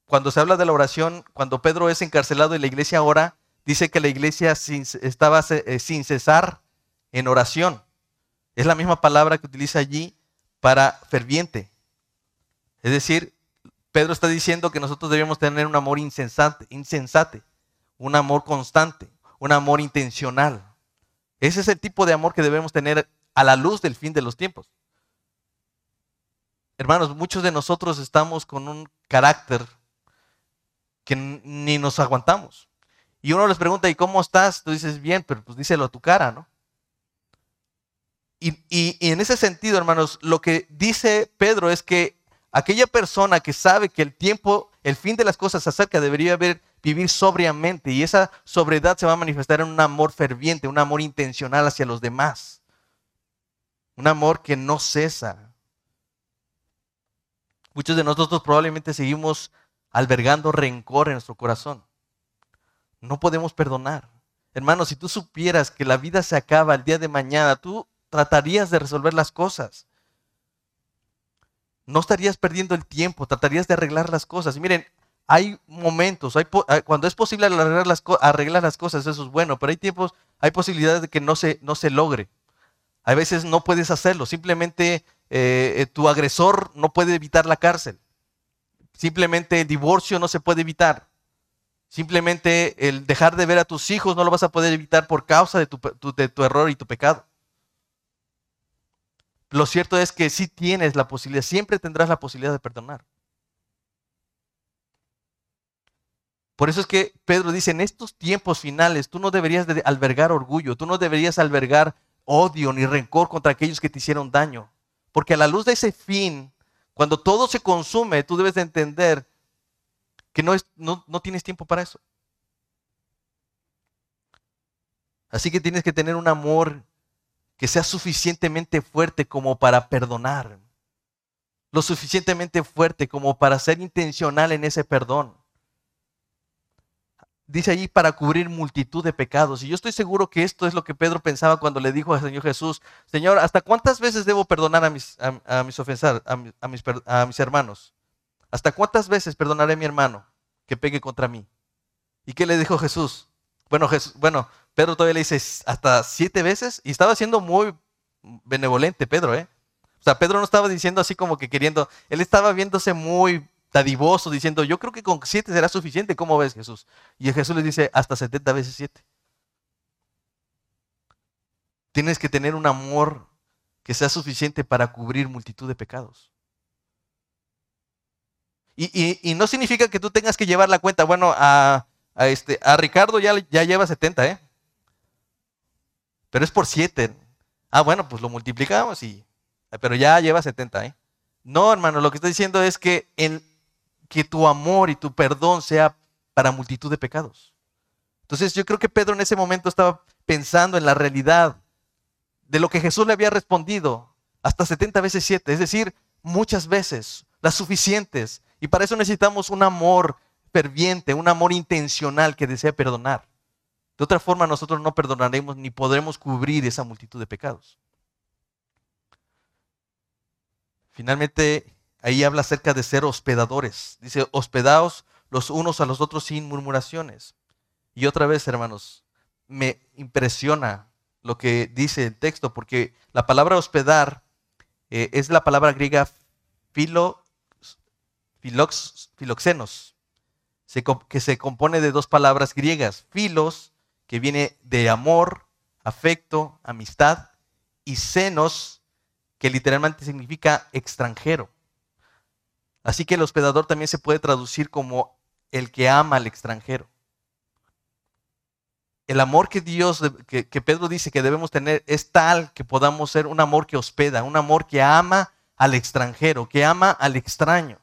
cuando se habla de la oración, cuando Pedro es encarcelado y la iglesia ora, dice que la iglesia estaba eh, sin cesar en oración. Es la misma palabra que utiliza allí para ferviente. Es decir, Pedro está diciendo que nosotros debemos tener un amor insensate, insensate, un amor constante, un amor intencional. Ese es el tipo de amor que debemos tener a la luz del fin de los tiempos. Hermanos, muchos de nosotros estamos con un carácter que ni nos aguantamos. Y uno les pregunta, ¿y cómo estás? Tú dices, bien, pero pues díselo a tu cara, ¿no? Y, y, en ese sentido, hermanos, lo que dice Pedro es que aquella persona que sabe que el tiempo, el fin de las cosas se acerca, debería haber vivir sobriamente y esa sobriedad se va a manifestar en un amor ferviente, un amor intencional hacia los demás. Un amor que no cesa. Muchos de nosotros probablemente seguimos albergando rencor en nuestro corazón. No podemos perdonar. Hermanos, si tú supieras que la vida se acaba el día de mañana, tú tratarías de resolver las cosas. No estarías perdiendo el tiempo, tratarías de arreglar las cosas. Y miren, hay momentos, hay, ah, cuando es posible arreglar las, cosas, eso es bueno, pero hay tiempos, hay posibilidades de que no se, logre. A veces no puedes hacerlo, simplemente eh, eh, tu agresor no puede evitar la cárcel. Simplemente el divorcio no se puede evitar. Simplemente el dejar de ver a tus hijos no lo vas a poder evitar por causa de tu, de tu error y tu pecado. Lo cierto es que sí tienes la posibilidad, siempre tendrás la posibilidad de perdonar. Por eso es que Pedro dice, en estos tiempos finales tú no deberías de albergar orgullo, tú no deberías albergar odio ni rencor contra aquellos que te hicieron daño. Porque a la luz de ese fin, cuando todo se consume, tú debes de entender que no, es, no, no tienes tiempo para eso. Así que tienes que tener un amor que sea suficientemente fuerte como para perdonar. Lo suficientemente fuerte como para ser intencional en ese perdón dice allí para cubrir multitud de pecados. Y yo estoy seguro que esto es lo que Pedro pensaba cuando le dijo al Señor Jesús, Señor, ¿hasta cuántas veces debo perdonar a mis, a, mis ofensar, a, mis, a mis hermanos? ¿Hasta cuántas veces perdonaré a mi hermano que pegue contra mí? ¿Y qué le dijo Jesús? Bueno, Pedro todavía le dice hasta siete veces y estaba siendo muy benevolente Pedro, ¿eh? O sea, Pedro no estaba diciendo así como que queriendo, él estaba viéndose muy dadivoso, diciendo, yo creo que con siete será suficiente. ¿Cómo ves, Jesús? Y Jesús le dice, hasta 70 veces siete. Tienes que tener un amor que sea suficiente para cubrir multitud de pecados. Y, no significa que tú tengas que llevar la cuenta, bueno, a, este, a Ricardo ya, ya lleva 70, ¿eh? Pero es por siete. Ah, bueno, pues lo multiplicamos y... Pero ya lleva 70, ¿eh? No, hermano, lo que estoy diciendo es que en, que tu amor y tu perdón sea para multitud de pecados. Entonces yo creo que Pedro en ese momento estaba pensando en la realidad de lo que Jesús le había respondido hasta 70 veces 7, es decir, muchas veces, las suficientes. Y para eso necesitamos un amor ferviente, un amor intencional que desea perdonar. De otra forma nosotros no perdonaremos ni podremos cubrir esa multitud de pecados. Finalmente, Ahí habla acerca de ser hospedadores. Dice, hospedaos los unos a los otros sin murmuraciones. Y otra vez, hermanos, me impresiona lo que dice el texto, porque la palabra hospedar eh, es la palabra griega filo, filoxenos, que se compone de dos palabras griegas. Filos, que viene de amor, afecto, amistad, y senos, que literalmente significa extranjero. Así que el hospedador también se puede traducir como el que ama al extranjero. el amor que Dios, que, que, Pedro dice que debemos tener es tal que podamos ser un amor que hospeda, un amor que ama al extranjero, que ama al extraño.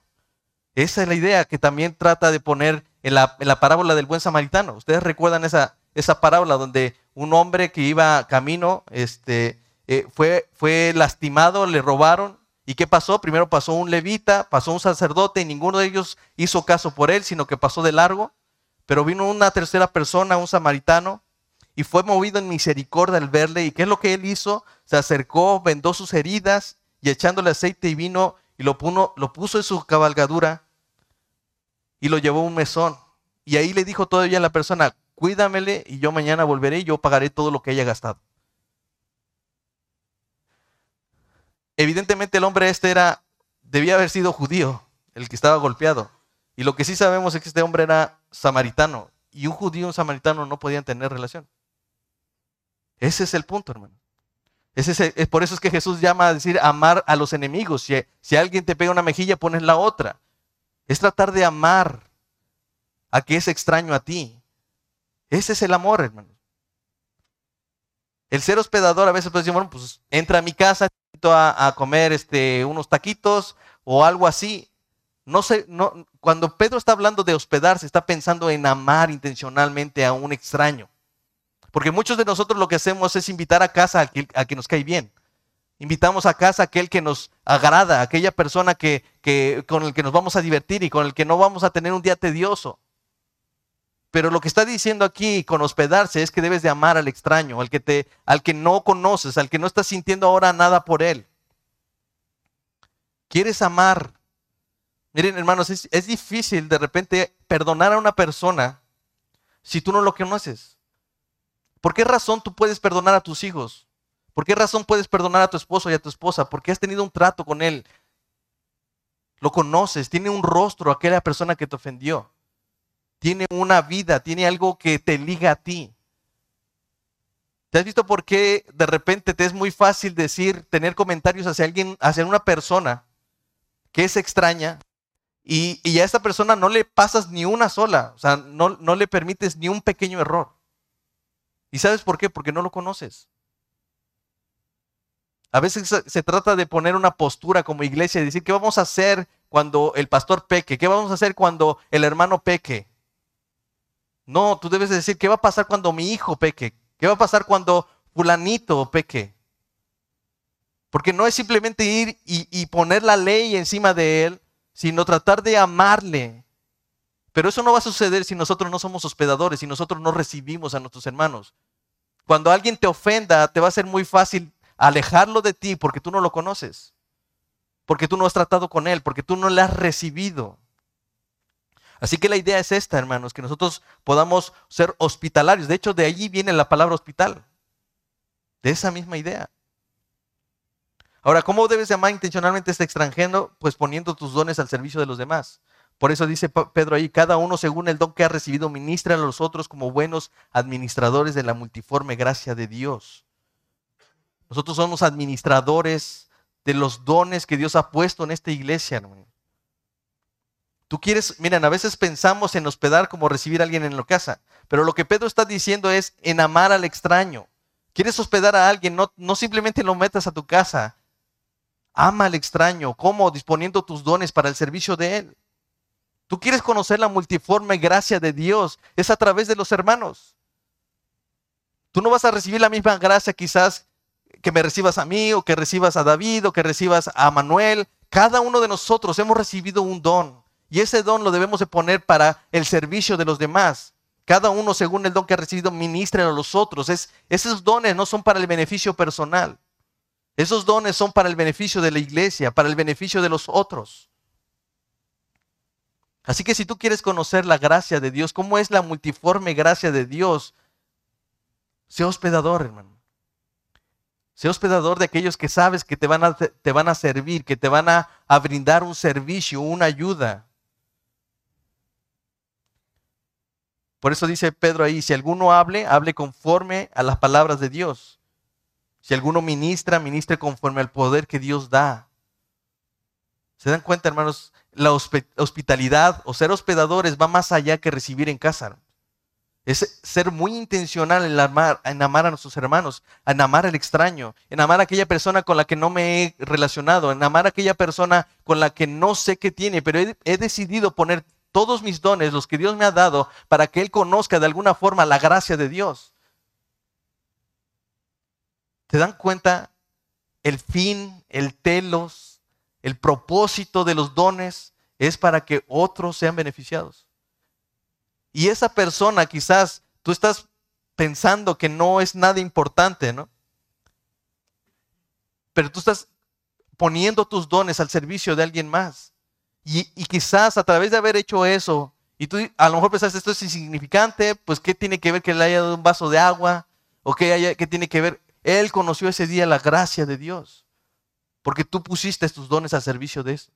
Esa es la idea que también trata de poner en la, parábola del buen samaritano. Ustedes recuerdan esa, esa parábola donde un hombre que iba camino este, eh, fue, fue lastimado, le robaron. ¿Y qué pasó? Primero pasó un levita, pasó un sacerdote y ninguno de ellos hizo caso por él, sino que pasó de largo. Pero vino una tercera persona, un samaritano, y fue movido en misericordia al verle. ¿Y qué es lo que él hizo? Se acercó, vendó sus heridas y echándole aceite y vino y lo, lo puso en su cabalgadura y lo llevó a un mesón. Y ahí le dijo todavía a la persona, cuídamele y yo mañana volveré y yo pagaré todo lo que haya gastado. Evidentemente el hombre este era, debía haber sido judío, el que estaba golpeado. Y lo que sí sabemos es que este hombre era samaritano. Y un judío y un samaritano no podían tener relación. Ese es el punto, hermano. Ese es, por eso es que Jesús llama a decir amar a los enemigos. Si, si alguien te pega una mejilla, pones la otra. Es tratar de amar a que es extraño a ti. Ese es el amor, hermano. El ser hospedador a veces puede decir, bueno, pues entra a mi casa a, a comer este, unos taquitos o algo así. No sé, no, cuando Pedro está hablando de hospedarse, está pensando en amar intencionalmente a un extraño. Porque muchos de nosotros lo que hacemos es invitar a casa a que, que nos cae bien. Invitamos a casa a aquel que nos agrada, aquella persona que, con el que nos vamos a divertir y con el que no vamos a tener un día tedioso. Pero lo que está diciendo aquí con hospedarse es que debes de amar al extraño, al que, te, al que no conoces, al que no estás sintiendo ahora nada por él. Quieres amar. Miren, hermanos, es, es difícil de repente perdonar a una persona si tú no lo conoces. ¿Por qué razón tú puedes perdonar a tus hijos? ¿Por qué razón puedes perdonar a tu esposo y a tu esposa? Porque has tenido un trato con él. Lo conoces, tiene un rostro aquella persona que te ofendió. Tiene una vida, tiene algo que te liga a ti. ¿Te has visto por qué de repente te es muy fácil decir, tener comentarios hacia alguien, hacia una persona que es extraña y, a esta persona no le pasas ni una sola, o sea, no, no le permites ni un pequeño error? ¿Y sabes por qué? Porque no lo conoces. A veces se trata de poner una postura como iglesia y decir, ¿qué vamos a hacer cuando el pastor peque? ¿Qué vamos a hacer cuando el hermano peque? No, tú debes decir, ¿qué va a pasar cuando mi hijo peque? ¿Qué va a pasar cuando fulanito peque? Porque no es simplemente ir y, poner la ley encima de él, sino tratar de amarle. Pero eso no va a suceder si nosotros no somos hospedadores, si nosotros no recibimos a nuestros hermanos. Cuando alguien te ofenda, te va a ser muy fácil alejarlo de ti porque tú no lo conoces, porque tú no has tratado con él, porque tú no le has recibido. Así que la idea es esta, hermanos, que nosotros podamos ser hospitalarios. De hecho, de allí viene la palabra hospital, de esa misma idea. Ahora, ¿cómo debes llamar intencionalmente a este extranjero? Pues poniendo tus dones al servicio de los demás. Por eso dice Pedro ahí, cada uno según el don que ha recibido, ministra a los otros como buenos administradores de la multiforme gracia de Dios. Nosotros somos administradores de los dones que Dios ha puesto en esta iglesia. Tú quieres, miren, a veces pensamos en hospedar como recibir a alguien en la casa, pero lo que Pedro está diciendo es en amar al extraño. Quieres hospedar a alguien, no, no simplemente lo metas a tu casa. Ama al extraño, ¿cómo? Disponiendo tus dones para el servicio de él. Tú quieres conocer la multiforme gracia de Dios, es a través de los hermanos. Tú no vas a recibir la misma gracia quizás que me recibas a mí o que recibas a David o que recibas a Manuel. Cada uno de nosotros hemos recibido un don y ese don lo debemos de poner para el servicio de los demás. Cada uno según el don que ha recibido ministra a los otros. Es, esos dones no son para el beneficio personal. Esos dones son para el beneficio de la iglesia, para el beneficio de los otros. Así que si tú quieres conocer la gracia de Dios, cómo es la multiforme gracia de Dios, sea hospedador, hermano. Sé hospedador de aquellos que sabes que te van a, te van a servir, que te van a, a brindar un servicio, una ayuda. Por eso dice Pedro ahí, si alguno hable, hable conforme a las palabras de Dios. Si alguno ministra, ministre conforme al poder que Dios da. ¿Se dan cuenta, hermanos? La hospitalidad o ser hospedadores va más allá que recibir en casa. Es ser muy intencional en amar, a nuestros hermanos, en amar al extraño, en amar a aquella persona con la que no me he relacionado, en amar a aquella persona con la que no sé qué tiene, pero he decidido poner todos mis dones, los que Dios me ha dado, para que Él conozca de alguna forma la gracia de Dios. ¿Te dan cuenta el fin, el telos, el propósito de los dones es para que otros sean beneficiados? Y esa persona quizás tú estás pensando que no es nada importante, ¿no? Pero tú estás poniendo tus dones al servicio de alguien más. Y, quizás a través de haber hecho eso, y tú a lo mejor pensaste esto es insignificante, pues ¿qué tiene que ver que le haya dado un vaso de agua? ¿O qué, haya, qué tiene que ver? Él conoció ese día la gracia de Dios, porque tú pusiste tus dones al servicio de eso.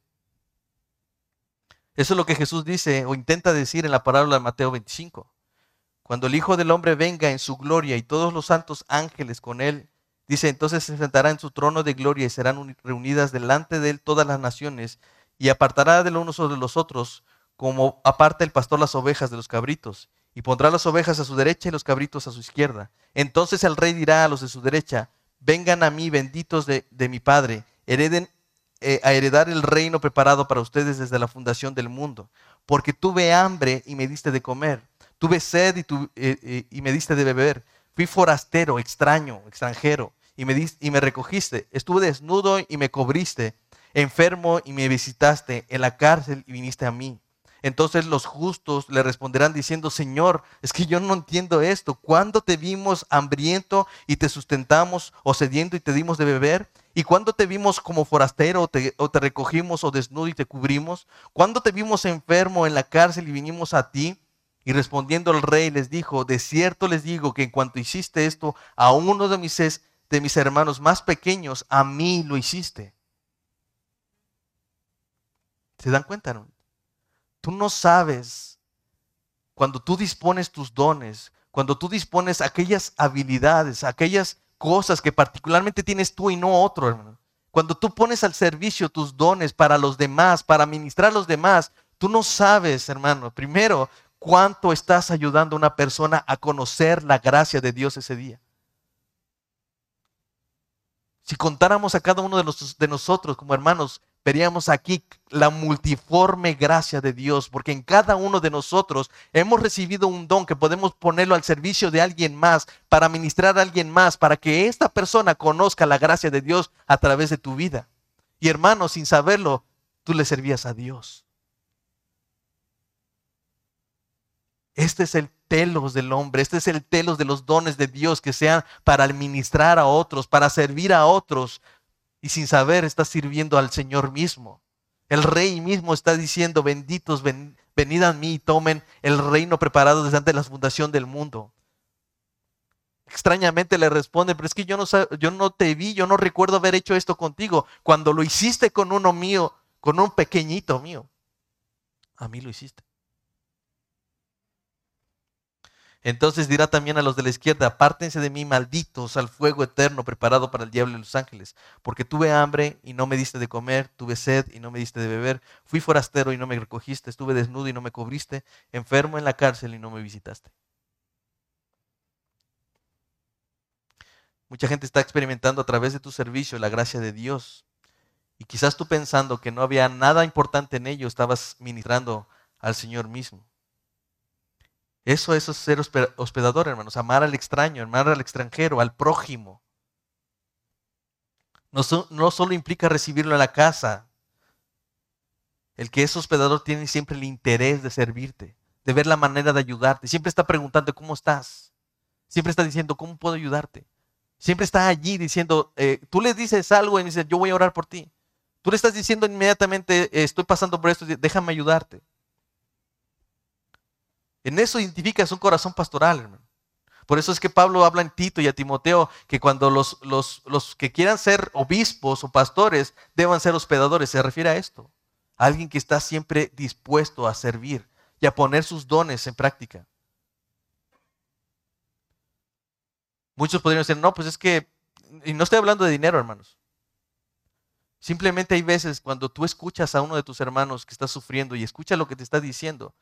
Eso es lo que Jesús dice o intenta decir en la parábola de Mateo 25. Cuando el Hijo del Hombre venga en su gloria y todos los santos ángeles con él, dice, entonces se sentará en su trono de gloria y serán reunidas delante de él todas las naciones y apartará de los unos de los otros, como aparta el pastor las ovejas de los cabritos, y pondrá las ovejas a su derecha y los cabritos a su izquierda. Entonces el rey dirá a los de su derecha, vengan a mí benditos de, de mi Padre, hereden eh, a heredar el reino preparado para ustedes desde la fundación del mundo. Porque tuve hambre y me diste de comer. Tuve sed y, eh, eh, me diste de beber. Fui forastero, extraño, extranjero, y me, y me recogiste. Estuve desnudo y me cubriste. Enfermo y me visitaste. En la cárcel y viniste a mí. Entonces los justos le responderán diciendo, Señor, es que yo no entiendo esto. ¿Cuándo te vimos hambriento y te sustentamos o sediento y te dimos de beber? ¿Y cuándo te vimos como forastero o te, recogimos o desnudo y te cubrimos? ¿Cuándo te vimos enfermo en la cárcel y vinimos a ti? Y respondiendo el rey les dijo, de cierto les digo que en cuanto hiciste esto a uno de mis, de mis hermanos más pequeños, a mí lo hiciste. ¿Se dan cuenta? No? Tú no sabes cuando tú dispones tus dones, cuando tú dispones aquellas habilidades, aquellas cosas que particularmente tienes tú y no otro, hermano. Cuando tú pones al servicio tus dones para los demás, para ministrar a los demás, tú no sabes, hermano, primero, cuánto estás ayudando a una persona a conocer la gracia de Dios ese día. Si contáramos a cada uno de, de nosotros como hermanos veríamos aquí la multiforme gracia de Dios, porque en cada uno de nosotros hemos recibido un don que podemos ponerlo al servicio de alguien más, para ministrar a alguien más, para que esta persona conozca la gracia de Dios a través de tu vida. Y hermano, sin saberlo, tú le servías a Dios. Este es el telos del hombre, este es el telos de los dones de Dios que sean para administrar a otros, para servir a otros, y sin saber está sirviendo al Señor mismo. El rey mismo está diciendo, benditos, venid a mí y tomen el reino preparado desde antes de la fundación del mundo. Extrañamente le responde, pero es que yo no, yo no te vi, yo no recuerdo haber hecho esto contigo. Cuando lo hiciste con uno mío, con un pequeñito mío, a mí lo hiciste. Entonces dirá también a los de la izquierda, apártense de mí, malditos, al fuego eterno preparado para el diablo y los ángeles, porque tuve hambre y no me diste de comer, tuve sed y no me diste de beber, fui forastero y no me recogiste, estuve desnudo y no me cubriste, enfermo en la cárcel y no me visitaste. Mucha gente está experimentando a través de tu servicio la gracia de Dios. Y quizás tú pensando que no había nada importante en ello, estabas ministrando al Señor mismo. Eso, es ser hospedador, hermanos. Amar al extraño, amar al extranjero, al prójimo. No, solo implica recibirlo en la casa. El que es hospedador tiene siempre el interés de servirte, de ver la manera de ayudarte. Siempre está preguntando cómo estás. Siempre está diciendo cómo puedo ayudarte. Siempre está allí diciendo, eh, tú le dices algo y dices, yo voy a orar por ti. Tú le estás diciendo inmediatamente, estoy pasando por esto, déjame ayudarte. En eso identificas un corazón pastoral, hermano. Por eso es que Pablo habla en Tito y a Timoteo que cuando los, los, los, que quieran ser obispos o pastores deban ser hospedadores, se refiere a esto. alguien que está siempre dispuesto a servir y a poner sus dones en práctica. Muchos podrían decir, no, pues es que, y no estoy hablando de dinero, hermanos. Simplemente hay veces cuando tú escuchas a uno de tus hermanos que está sufriendo y escucha lo que te está diciendo,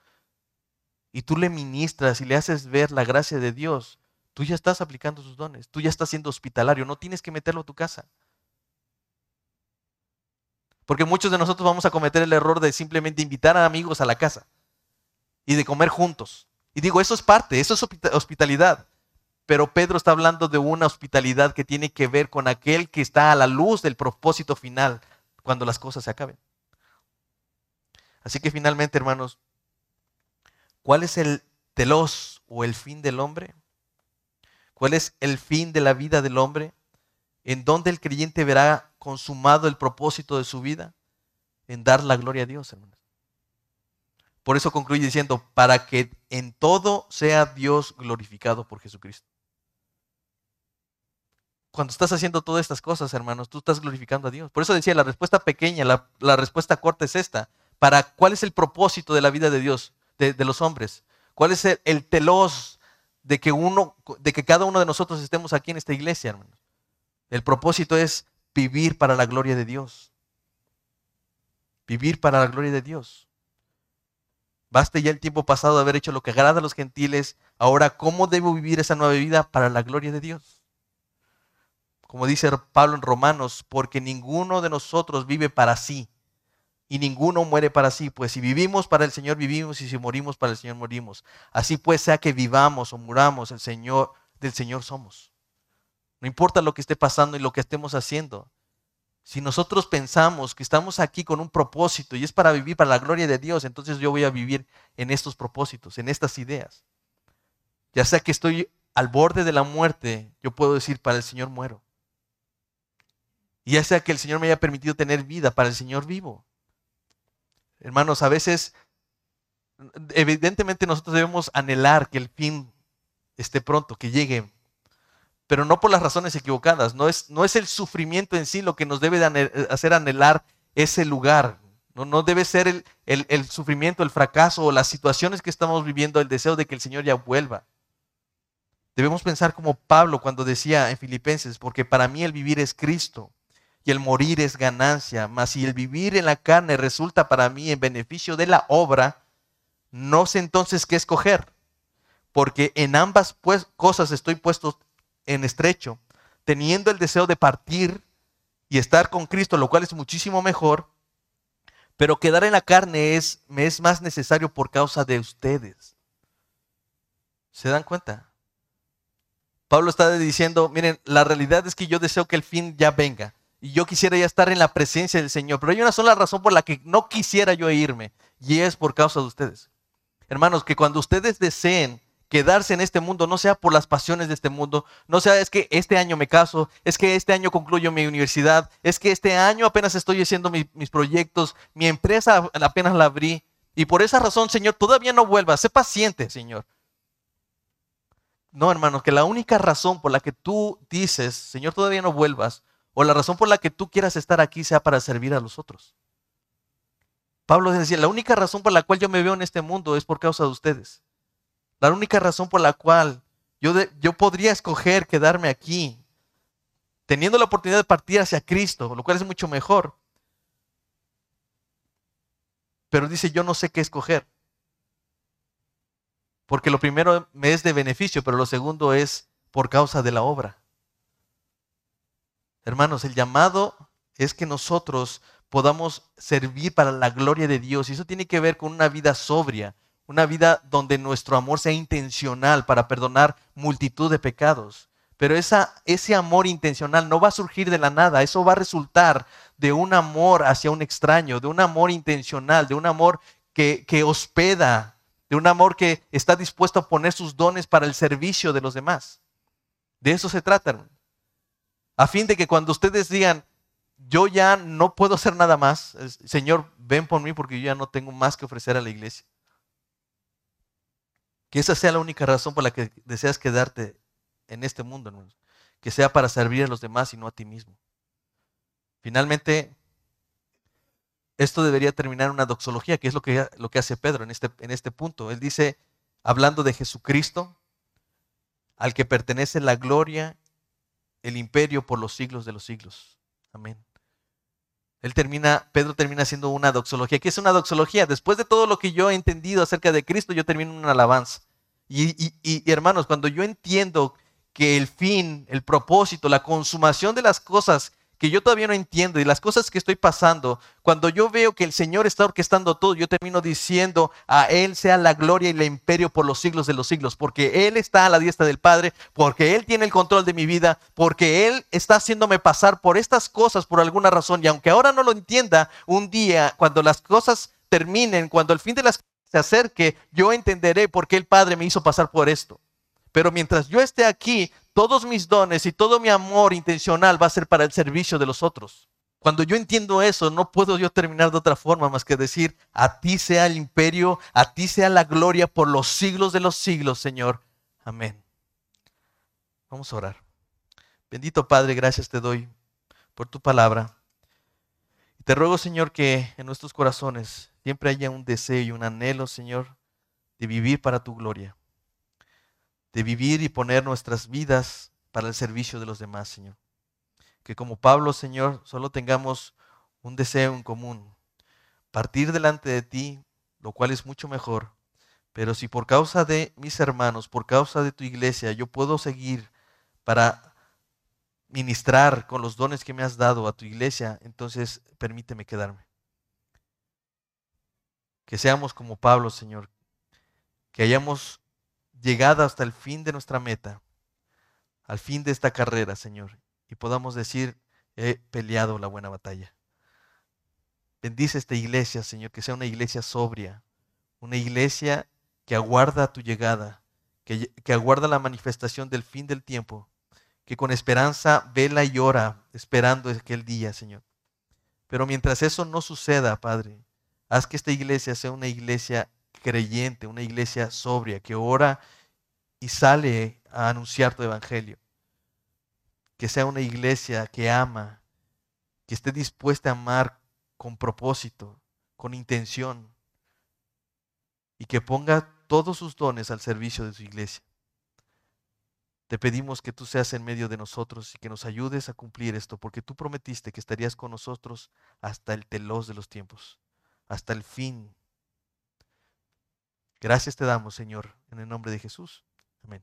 y tú le ministras y le haces ver la gracia de Dios, tú ya estás aplicando sus dones, tú ya estás siendo hospitalario, no tienes que meterlo a tu casa. Porque muchos de nosotros vamos a cometer el error de simplemente invitar a amigos a la casa y de comer juntos. Y digo, eso es parte, eso es hospitalidad. Pero Pedro está hablando de una hospitalidad que tiene que ver con aquel que está a la luz del propósito final cuando las cosas se acaben. Así que finalmente, hermanos, ¿cuál es el telos o el fin del hombre? ¿Cuál es el fin de la vida del hombre? ¿En dónde el creyente verá consumado el propósito de su vida? En dar la gloria a Dios, hermanos. Por eso concluye diciendo, para que en todo sea Dios glorificado por Jesucristo. Cuando estás haciendo todas estas cosas, hermanos, tú estás glorificando a Dios. Por eso decía, la respuesta pequeña, la, respuesta corta es esta. Para, ¿Cuál es el propósito de la vida de Dios, de, los hombres? ¿Cuál es el, el, telos de que, uno, de que cada uno de nosotros estemos aquí en esta iglesia, hermanos? El propósito es vivir para la gloria de Dios. Vivir para la gloria de Dios. Baste ya el tiempo pasado de haber hecho lo que agrada a los gentiles. Ahora, ¿cómo debo vivir esa nueva vida para la gloria de Dios? como dice Pablo en Romanos, porque ninguno de nosotros vive para sí y ninguno muere para sí, pues si vivimos para el Señor vivimos y si morimos para el Señor morimos. Así pues, sea que vivamos o muramos, el Señor del Señor somos. No importa lo que esté pasando y lo que estemos haciendo. Si nosotros pensamos que estamos aquí con un propósito y es para vivir para la gloria de Dios, entonces yo voy a vivir en estos propósitos, en estas ideas. Ya sea que estoy al borde de la muerte, yo puedo decir, para el Señor muero. Y ya sea que el Señor me haya permitido tener vida para el Señor vivo. Hermanos, a veces, evidentemente nosotros debemos anhelar que el fin esté pronto, que llegue, pero no por las razones equivocadas. No es, no es el sufrimiento en sí lo que nos debe de hacer anhelar ese lugar. No, debe ser el, el sufrimiento, el fracaso o las situaciones que estamos viviendo, el deseo de que el Señor ya vuelva. Debemos pensar como Pablo cuando decía en Filipenses, porque para mí el vivir es Cristo y el morir es ganancia, mas si el vivir en la carne resulta para mí en beneficio de la obra, no sé entonces qué escoger, porque en ambas pues, cosas estoy puesto en estrecho, teniendo el deseo de partir y estar con Cristo, lo cual es muchísimo mejor, pero quedar en la carne es, me es más necesario por causa de ustedes. ¿Se dan cuenta? Pablo está diciendo, miren, la realidad es que yo deseo que el fin ya venga. Y yo quisiera ya estar en la presencia del Señor. Pero hay una sola razón por la que no quisiera yo irme. Y es por causa de ustedes. Hermanos, que cuando ustedes deseen quedarse en este mundo, no sea por las pasiones de este mundo, no sea es que este año me caso, es que este año concluyo mi universidad, es que este año apenas estoy haciendo mis proyectos, mi empresa apenas la abrí. Y por esa razón, Señor, todavía no vuelva. Sé paciente, Señor. No, hermanos, que la única razón por la que tú dices, Señor, todavía no vuelvas, o la razón por la que tú quieras estar aquí sea para servir a los otros. Pablo decía, la única razón por la cual yo me veo en este mundo es por causa de ustedes. La única razón por la cual yo, yo podría escoger quedarme aquí, teniendo la oportunidad de partir hacia Cristo, lo cual es mucho mejor. Pero dice, yo no sé qué escoger. Porque lo primero me es de beneficio, pero lo segundo es por causa de la obra. Hermanos, el llamado es que nosotros podamos servir para la gloria de Dios. Y eso tiene que ver con una vida sobria, una vida donde nuestro amor sea intencional para perdonar multitud de pecados. Pero ese amor intencional no va a surgir de la nada, eso va a resultar de un amor hacia un extraño, de un amor intencional, de un amor que, que hospeda, de un amor que está dispuesto a poner sus dones para el servicio de los demás. De eso se trata, hermano a fin de que cuando ustedes digan, yo ya no puedo hacer nada más, Señor, ven por mí porque yo ya no tengo más que ofrecer a la iglesia. Que esa sea la única razón por la que deseas quedarte en este mundo, hermanos. Que sea para servir a los demás y no a ti mismo. Finalmente, esto debería terminar en una doxología, que es lo que, lo que hace Pedro en este, en este punto. Él dice, hablando de Jesucristo, al que pertenece la gloria el imperio por los siglos de los siglos. Amén. Él termina, Pedro termina haciendo una doxología. ¿Qué es una doxología? Después de todo lo que yo he entendido acerca de Cristo, yo termino una alabanza. Y, y hermanos, cuando yo entiendo que el fin, el propósito, la consumación de las cosas que yo todavía no entiendo y las cosas que estoy pasando, cuando yo veo que el Señor está orquestando todo, yo termino diciendo, a Él sea la gloria y el imperio por los siglos de los siglos, porque Él está a la diestra del Padre, porque Él tiene el control de mi vida, porque Él está haciéndome pasar por estas cosas por alguna razón. Y aunque ahora no lo entienda, un día, cuando las cosas terminen, cuando el fin de las cosas se acerque, yo entenderé por qué el Padre me hizo pasar por esto. Pero mientras yo esté aquí, todos mis dones y todo mi amor intencional va a ser para el servicio de los otros. Cuando yo entiendo eso, no puedo yo terminar de otra forma más que decir, a ti sea el imperio, a ti sea la gloria por los siglos de los siglos, Señor. Amén. Vamos a orar. Bendito Padre, gracias te doy por tu palabra. Te ruego, Señor, que en nuestros corazones siempre haya un deseo y un anhelo, Señor, de vivir para tu gloria de vivir y poner nuestras vidas para el servicio de los demás, Señor. Que como Pablo, Señor, solo tengamos un deseo en común, partir delante de ti, lo cual es mucho mejor. Pero si por causa de mis hermanos, por causa de tu iglesia, yo puedo seguir para ministrar con los dones que me has dado a tu iglesia, entonces permíteme quedarme. Que seamos como Pablo, Señor, que hayamos llegada hasta el fin de nuestra meta, al fin de esta carrera, Señor, y podamos decir, he peleado la buena batalla. Bendice esta iglesia, Señor, que sea una iglesia sobria, una iglesia que aguarda tu llegada, que, que aguarda la manifestación del fin del tiempo, que con esperanza vela y ora esperando aquel día, Señor. Pero mientras eso no suceda, Padre, haz que esta iglesia sea una iglesia creyente, una iglesia sobria, que ora y sale a anunciar tu evangelio. Que sea una iglesia que ama, que esté dispuesta a amar con propósito, con intención, y que ponga todos sus dones al servicio de su iglesia. Te pedimos que tú seas en medio de nosotros y que nos ayudes a cumplir esto, porque tú prometiste que estarías con nosotros hasta el telos de los tiempos, hasta el fin Gracias te damos, Señor, en el nombre de Jesús. Amén.